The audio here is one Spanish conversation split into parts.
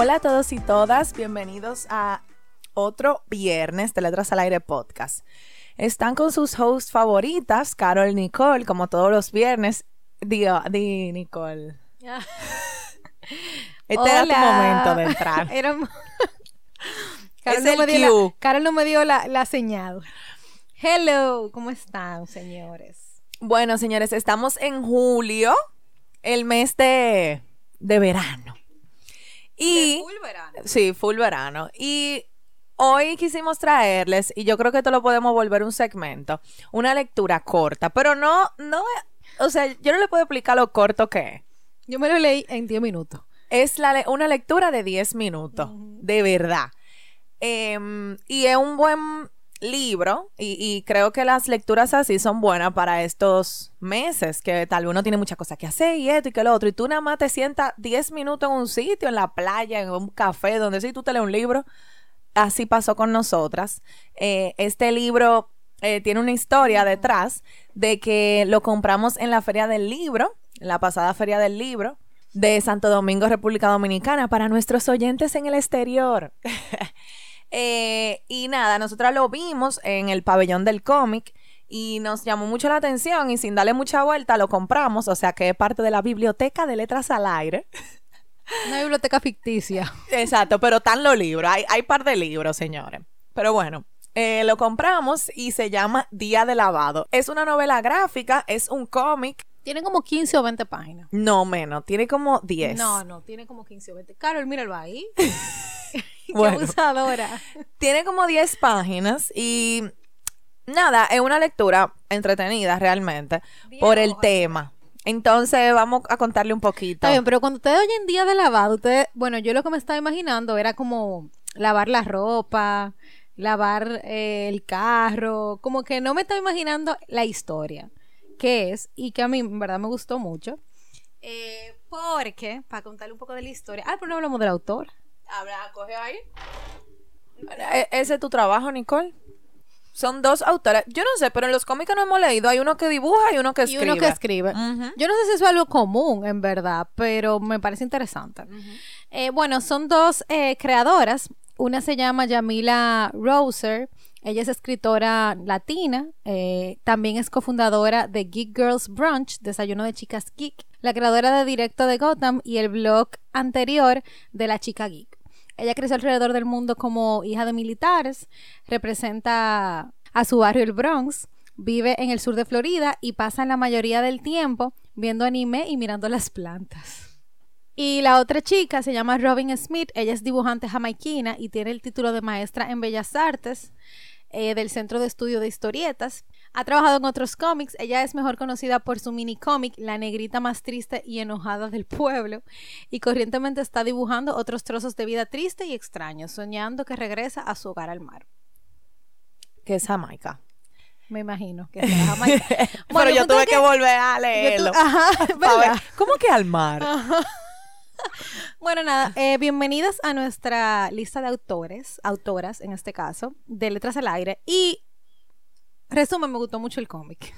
Hola a todos y todas, bienvenidos a otro viernes de Letras al Aire podcast. Están con sus hosts favoritas, Carol Nicole, como todos los viernes. Di, di Nicole. este era tu momento de entrar. Carol, no me dio la, no me dio la señal. Hello, ¿cómo están, señores? Bueno, señores, estamos en julio, el mes de, de verano. Y, full verano. Sí, full verano. Y hoy quisimos traerles, y yo creo que esto lo podemos volver un segmento, una lectura corta, pero no, no, o sea, yo no le puedo explicar lo corto que es. Yo me lo leí en 10 minutos. Es la, una lectura de 10 minutos, de verdad. Em, y es un buen libro y, creo que las lecturas así son buenas para estos meses, que tal vez uno tiene muchas cosas que hacer y esto y que lo otro, y tú nada más te sientas 10 minutos en un sitio, en la playa, en un café, donde sí tú te lees un libro. Así pasó con nosotras. Eh, este libro eh, tiene una historia detrás de que lo compramos en la feria del libro, la pasada feria del libro de Santo Domingo, República Dominicana, para nuestros oyentes en el exterior. Eh, y nada, nosotros lo vimos en el pabellón del cómic y nos llamó mucho la atención y sin darle mucha vuelta lo compramos, o sea que es parte de la biblioteca de letras al aire. Una biblioteca ficticia. Exacto, pero están los libros, hay, hay par de libros, señores. Pero bueno, eh, lo compramos y se llama Día de Lavado. Es una novela gráfica, es un cómic. Tiene como 15 o 20 páginas. No, menos, tiene como 10. No, no, tiene como 15 o 20. Carol, míralo ahí. Qué abusadora. Tiene como 10 páginas y nada, es una lectura entretenida realmente por el tema. Entonces vamos a contarle un poquito. Está bien, pero cuando ustedes oyen día de lavado, ustedes, bueno, yo lo que me estaba imaginando era como lavar la ropa, lavar eh, el carro, como que no me estaba imaginando la historia, que es, y que a mí en verdad me gustó mucho. Eh, porque, para contarle un poco de la historia, ah, pero no hablamos del autor. Habla, coge ahí. E, ¿Ese es tu trabajo, Nicole? Son dos autores. Yo no sé, pero en los cómics no hemos leído. Hay uno que dibuja y uno que escribe. Y uno que escribe. Yo no sé si eso es algo común, en verdad, pero me parece interesante. Eh, bueno, son dos eh, creadoras. Una se llama Yamila Roser. Ella es escritora latina. Eh, también es cofundadora de Geek Girls Brunch, Desayuno de Chicas Geek. La creadora de Directo de Gotham y el blog anterior de La Chica Geek. Ella creció alrededor del mundo como hija de militares, representa a su barrio el Bronx, vive en el sur de Florida y pasa la mayoría del tiempo viendo anime y mirando las plantas. Y la otra chica se llama Robin Smith, ella es dibujante jamaiquina y tiene el título de maestra en Bellas Artes eh, del Centro de Estudio de Historietas. Ha trabajado en otros cómics. Ella es mejor conocida por su mini cómic La negrita más triste y enojada del pueblo. Y corrientemente está dibujando otros trozos de vida triste y extraños, soñando que regresa a su hogar al mar. Que es Jamaica. Me imagino que es Jamaica. Pero yo tuve que, volver a leerlo. ¿Cómo que al mar? Bueno, nada, eh, bienvenidas a nuestra lista de autores, autoras en este caso, de Letras al Aire. Y Resumen, me gustó mucho el cómic.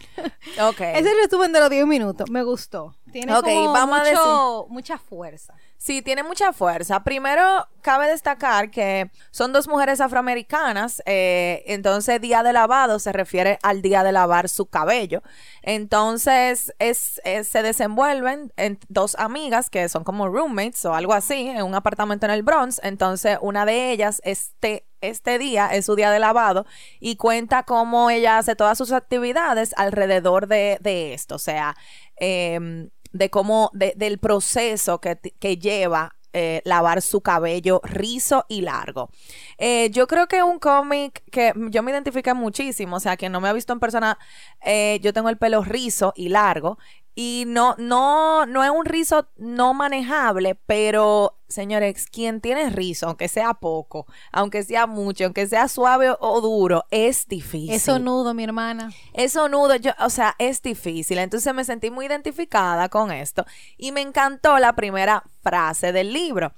Ok. es el resumen de los 10 minutos. Me gustó. Tiene como vamos a mucha fuerza. Sí, tiene mucha fuerza. Primero, cabe destacar que son dos mujeres afroamericanas. Eh, entonces, día de lavado se refiere al día de lavar su cabello. Entonces, es, se desenvuelven en dos amigas que son como roommates o algo así en un apartamento en el Bronx. Entonces, una de ellas, este este día es su día de lavado y cuenta cómo ella hace todas sus actividades alrededor de, esto, o sea, em, de cómo, del proceso que, lleva eh, lavar su cabello rizo y largo. Eh, yo creo que un cómic que yo me identifique muchísimo, o sea, que no me ha visto en persona, eh, yo tengo el pelo rizo y largo y no, no, no es un rizo no manejable, pero señores, quien tiene rizo, aunque sea poco, aunque sea mucho, aunque sea suave o duro, es difícil. Eso nudo, mi hermana. Eso nudo, yo, o sea, es difícil. Entonces me sentí muy identificada con esto y me encantó la primera frase del libro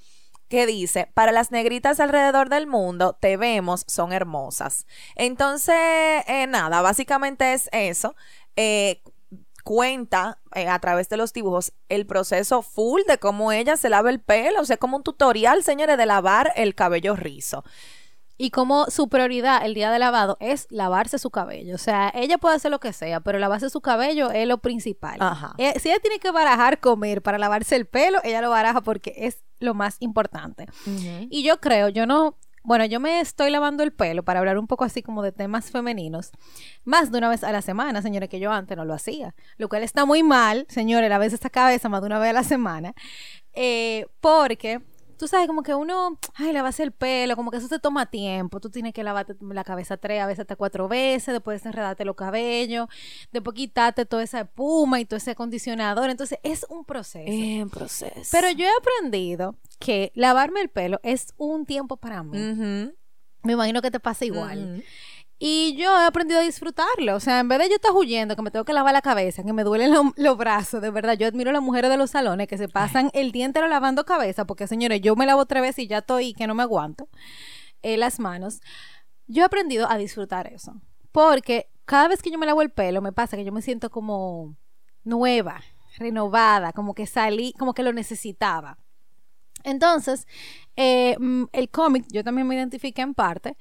que dice, para las negritas alrededor del mundo, te vemos, son hermosas. Entonces, eh, nada, básicamente es eso. Eh, cuenta eh, a través de los dibujos el proceso full de cómo ella se lava el pelo, o sea, como un tutorial, señores, de lavar el cabello rizo. Y como su prioridad el día de lavado es lavarse su cabello. O sea, ella puede hacer lo que sea, pero lavarse su cabello es lo principal. Ajá. Eh, si ella tiene que barajar comer para lavarse el pelo, ella lo baraja porque es lo más importante. Y yo creo, yo no, bueno, yo me estoy lavando el pelo para hablar un poco así como de temas femeninos, más de una vez a la semana, señores, que yo antes no lo hacía. Lo cual está muy mal, señores, la vez esta cabeza más de una vez a la semana, eh, porque tú sabes, como que uno, ay, lavarse el pelo, como que eso te toma tiempo. Tú tienes que lavarte la cabeza tres, a veces hasta cuatro veces, después enredarte los cabellos, después quitarte toda esa espuma y todo ese acondicionador. Entonces, es un proceso. Es un proceso. Pero yo he aprendido que lavarme el pelo es un tiempo para mí. Me imagino que te pasa igual. Y yo he aprendido a disfrutarlo. O sea, en vez de yo estar huyendo, que me tengo que lavar la cabeza, que me duelen los brazos, de verdad, yo admiro a las mujeres de los salones que se pasan el día entero lavando cabeza, porque señores, yo me lavo tres veces y ya estoy que no me aguanto eh, las manos. Yo he aprendido a disfrutar eso. Porque cada vez que yo me lavo el pelo, me pasa que yo me siento como nueva, renovada, como que salí, como que lo necesitaba. Entonces, eh, mm, el cómic, yo también me identifiqué en parte,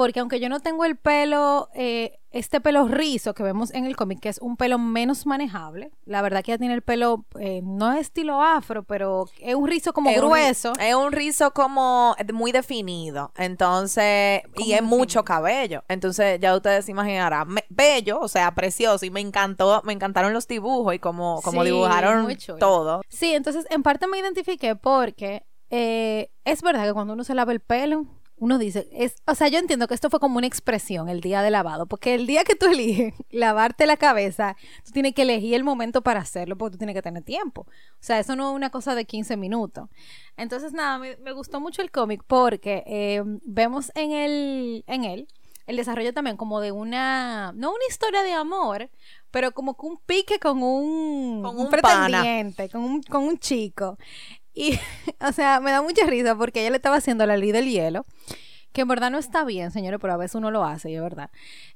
porque aunque yo no tengo el pelo, eh, este pelo rizo que vemos en el cómic, que es un pelo menos manejable, la verdad que ella tiene el pelo, eh, no es estilo afro, pero es un rizo como grueso. es un rizo como muy definido, entonces, y es mucho cabello, entonces ya ustedes se imaginarán, bello, o sea, precioso, y me encantó, me encantaron los dibujos y como, como dibujaron todo. Sí, entonces en parte me identifiqué porque eh, es verdad que cuando uno se lava el pelo, uno dice, es, o sea, yo entiendo que esto fue como una expresión el día de lavado, porque el día que tú eliges lavarte la cabeza, tú tienes que elegir el momento para hacerlo, porque tú tienes que tener tiempo. O sea, eso no es una cosa de 15 minutos. Entonces, nada, me, gustó mucho el cómic porque eh, vemos en, el, en él el desarrollo también como de una, no una historia de amor, pero como que un pique con un, con un, pretendiente, con un, con un chico. Y, o sea, me da mucha risa porque ella le estaba haciendo la ley del hielo. Que en verdad no está bien, señores, pero a veces uno lo hace, y es verdad.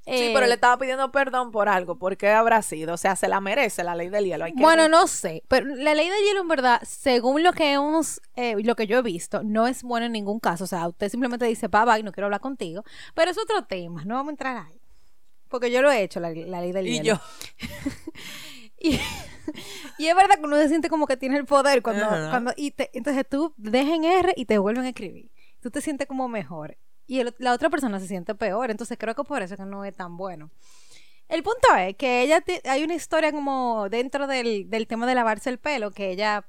sí, pero le eh, estaba pidiendo perdón por algo. ¿Por qué habrá sido? O sea, se la merece la ley del hielo. bueno, no sé. Pero la ley del hielo, en verdad, según lo que hemos, eh, lo que yo he visto, no es bueno en ningún caso. O sea, usted simplemente dice, bye y no quiero hablar contigo. Pero es otro tema, no vamos a entrar ahí. Porque yo lo he hecho, la, ley del hielo. Y yo. y, es verdad que uno se siente como que tiene el poder cuando, cuando y te, entonces tú dejen R y te vuelven a escribir. Tú te sientes como mejor y la otra persona se siente peor. Entonces creo que por eso que no es tan bueno. El punto es que ella hay una historia como dentro del, del tema de lavarse el pelo que ella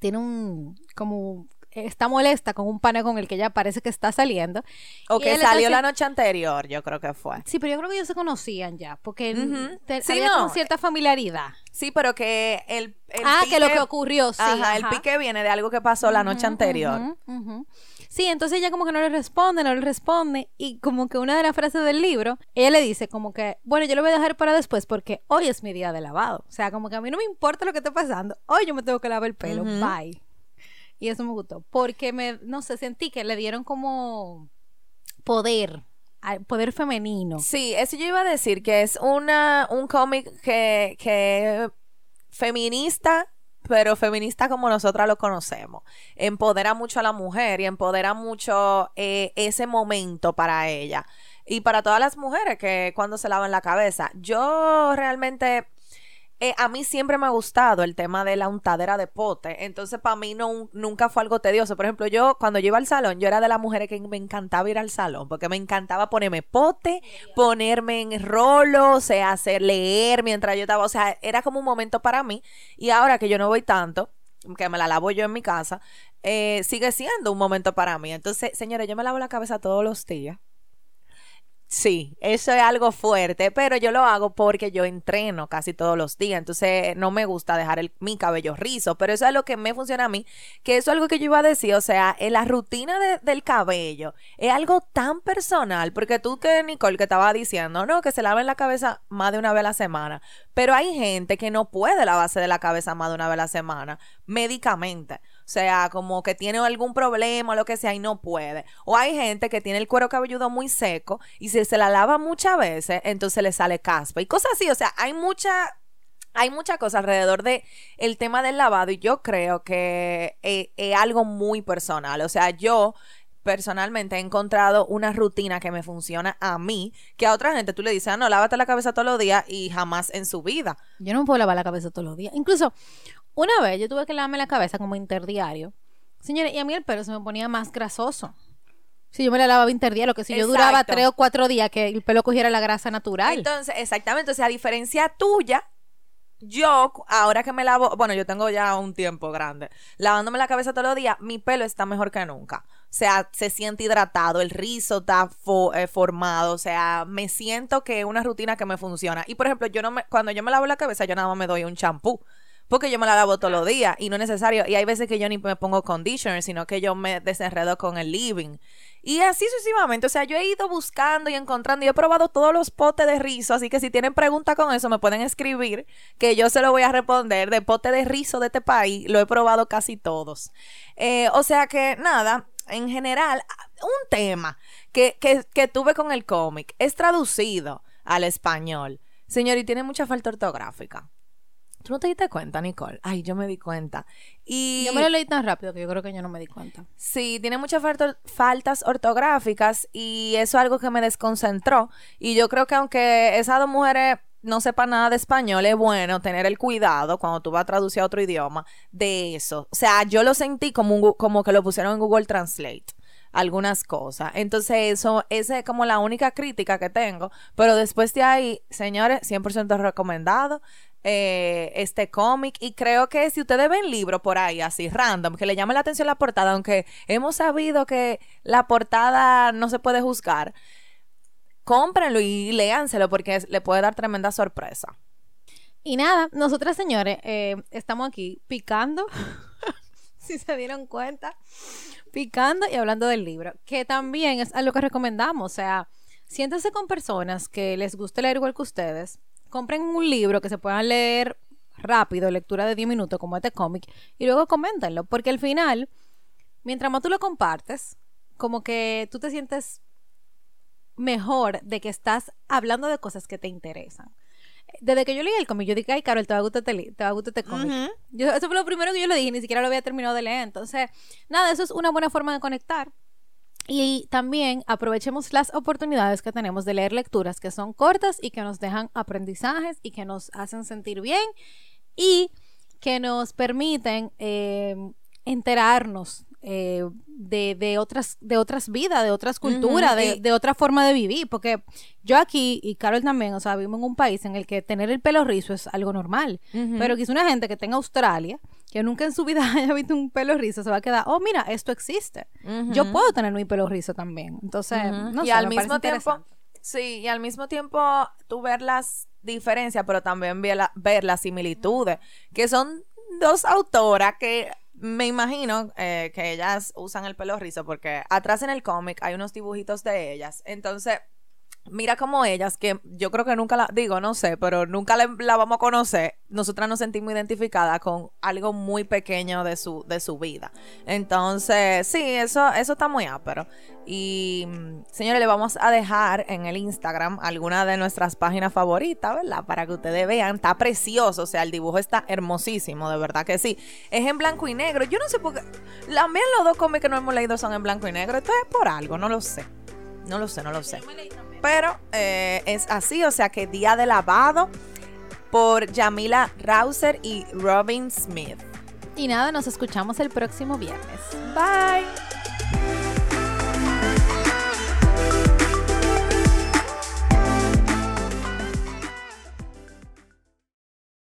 tiene un como está molesta con un pana con el que ella parece que está saliendo. O que salió la noche anterior, yo creo que fue. Sí, pero yo creo que ellos se conocían ya, porque uh cierta familiaridad. Sí, pero que el, Ah, que lo que ocurrió, sí. Ajá, el pique viene de algo que pasó la noche anterior. Sí, entonces ella como que no le responde, no le responde y como que una de las frases del libro, ella le dice como que, bueno, yo lo voy a dejar para después porque hoy es mi día de lavado. O sea, como que a mí no me importa lo que esté pasando, hoy yo me tengo que lavar el pelo, bye. Y eso me gustó. Porque me, no sé, sentí que le dieron como poder poder femenino. Sí, eso yo iba a decir, que es una, un cómic que, que feminista, pero feminista como nosotras lo conocemos. Empodera mucho a la mujer y empodera mucho eh, ese momento para ella. Y para todas las mujeres que cuando se lavan la cabeza. Yo realmente eh, a mí siempre me ha gustado el tema de la untadera de pote. Entonces, para mí no, nunca fue algo tedioso. Por ejemplo, yo cuando yo iba al salón, yo era de las mujeres que me encantaba ir al salón, porque me encantaba ponerme pote, ponerme en rolo, o sea, hacer leer mientras yo estaba. O sea, era como un momento para mí. Y ahora que yo no voy tanto, que me la lavo yo en mi casa, eh, sigue siendo un momento para mí. Entonces, señores, yo me lavo la cabeza todos los días. Sí, eso es algo fuerte, pero yo lo hago porque yo entreno casi todos los días, entonces no me gusta dejar el, mi cabello rizo, pero eso es lo que me funciona a mí, que eso es algo que yo iba a decir, o sea, en la rutina del cabello es algo tan personal, porque tú que Nicole que estaba diciendo, no, que se laven la cabeza más de una vez a la semana, pero hay gente que no puede lavarse de la cabeza más de una vez a la semana, médicamente. Sea, como que tiene algún problema o lo que sea y no puede. O hay gente que tiene el cuero cabelludo muy seco y si se la lava muchas veces, entonces le sale caspa y cosas así. O sea, hay mucha hay mucha cosa alrededor de el tema del lavado y yo creo que es, algo muy personal. O sea, yo personalmente he encontrado una rutina que me funciona a mí, que a otra gente tú le dices, ah, no, lávate la cabeza todos los días y jamás en su vida. Yo no me puedo lavar la cabeza todos los días. Incluso una vez yo tuve que lavarme la cabeza como interdiario. Señores, y a mí el pelo se me ponía más grasoso. Si yo me la lavaba interdiario, lo que si yo duraba tres o cuatro días que el pelo cogiera la grasa natural. Entonces, exactamente. O sea, a diferencia tuya, yo, ahora que me lavo, bueno, yo tengo ya un tiempo grande, lavándome la cabeza todos los días, mi pelo está mejor que nunca. O sea, se siente hidratado, el rizo está eh, formado, o sea, me siento que es una rutina que me funciona. Y por ejemplo, yo no me, cuando yo me lavo la cabeza, yo nada más me doy un champú porque yo me la lavo todos los días y no es necesario. Y hay veces que yo ni me pongo conditioner, sino que yo me desenredo con el living. Y así sucesivamente. O sea, yo he ido buscando y encontrando y he probado todos los potes de rizo. Así que si tienen preguntas con eso, me pueden escribir que yo se lo voy a responder. De pote de rizo de este país, lo he probado casi todos. Eh, o sea que nada, en general, un tema que, que, que tuve con el cómic es traducido al español. Señor, y tiene mucha falta ortográfica. ¿Tú no te diste cuenta, Nicole? Ay, yo me di cuenta. Y... Yo me lo leí tan rápido que yo creo que yo no me di cuenta. Sí, tiene muchas faltas ortográficas y eso es algo que me desconcentró. Y yo creo que aunque esas dos mujeres no sepan nada de español, es bueno tener el cuidado cuando tú vas a traducir a otro idioma de eso. O sea, yo lo sentí como, como que lo pusieron en Google Translate algunas cosas. Entonces, eso, esa es como la única crítica que tengo. Pero después de ahí, señores, 100% recomendado. Eh, este cómic y creo que si ustedes ven libros por ahí así random que le llame la atención la portada aunque hemos sabido que la portada no se puede juzgar cómprenlo y léanselo porque le puede dar tremenda sorpresa. Y nada nosotras señores eh, estamos aquí picando si se dieron cuenta picando y hablando del libro que también es algo que recomendamos. O sea siéntense con personas que les guste leer igual que ustedes compren un libro que se puedan leer rápido, lectura de 10 minutos como este cómic, y luego coméntenlo, porque al final, mientras más tú lo compartes, como que tú te sientes mejor de que estás hablando de cosas que te interesan. Desde que yo leí el cómic, yo dije, ay, Carol, te va a gustar este, te va a gustar este cómic. eso fue lo primero que yo le dije, ni siquiera lo había terminado de leer. Entonces, nada, eso es una buena forma de conectar. Y también aprovechemos las oportunidades que tenemos de leer lecturas que son cortas y que nos dejan aprendizajes y que nos hacen sentir bien y que nos permiten eh, enterarnos eh, de, otras, de otras vidas, de otras culturas, de, otra forma de vivir. Porque yo aquí, y Carol también, o sea, vivimos en un país en el que tener el pelo rizo es algo normal. Pero quizá una gente que tenga Australia, que nunca en su vida haya visto un pelo rizo, se va a quedar, oh, mira, esto existe. Yo puedo tener mi pelo rizo también. Entonces, no y al mismo tiempo, sí, y al mismo tiempo tú ver las diferencias, pero también ver, ver las similitudes, que son dos autoras que me imagino eh, que ellas usan el pelo rizo porque atrás en el cómic hay unos dibujitos de ellas. Entonces, mira como ellas, que yo creo que nunca la, digo, no sé, pero nunca la, vamos a conocer, nosotras nos sentimos identificadas con algo muy pequeño de su, de su vida. Entonces, sí, eso, eso está muy ápero. Y, señores, le vamos a dejar en el Instagram alguna de nuestras páginas favoritas, ¿verdad? Para que ustedes vean, está precioso, o sea, el dibujo está hermosísimo, de verdad que sí. Es en blanco y negro, yo no sé por qué, también los dos cómics que no hemos leído son en blanco y negro, esto es por algo, no lo sé. No lo sé, no lo sé. Pero eh, es así, o sea que Día de Lavado por Yamila Rauser y Robin Smith. Y nada, nos escuchamos el próximo viernes. Bye.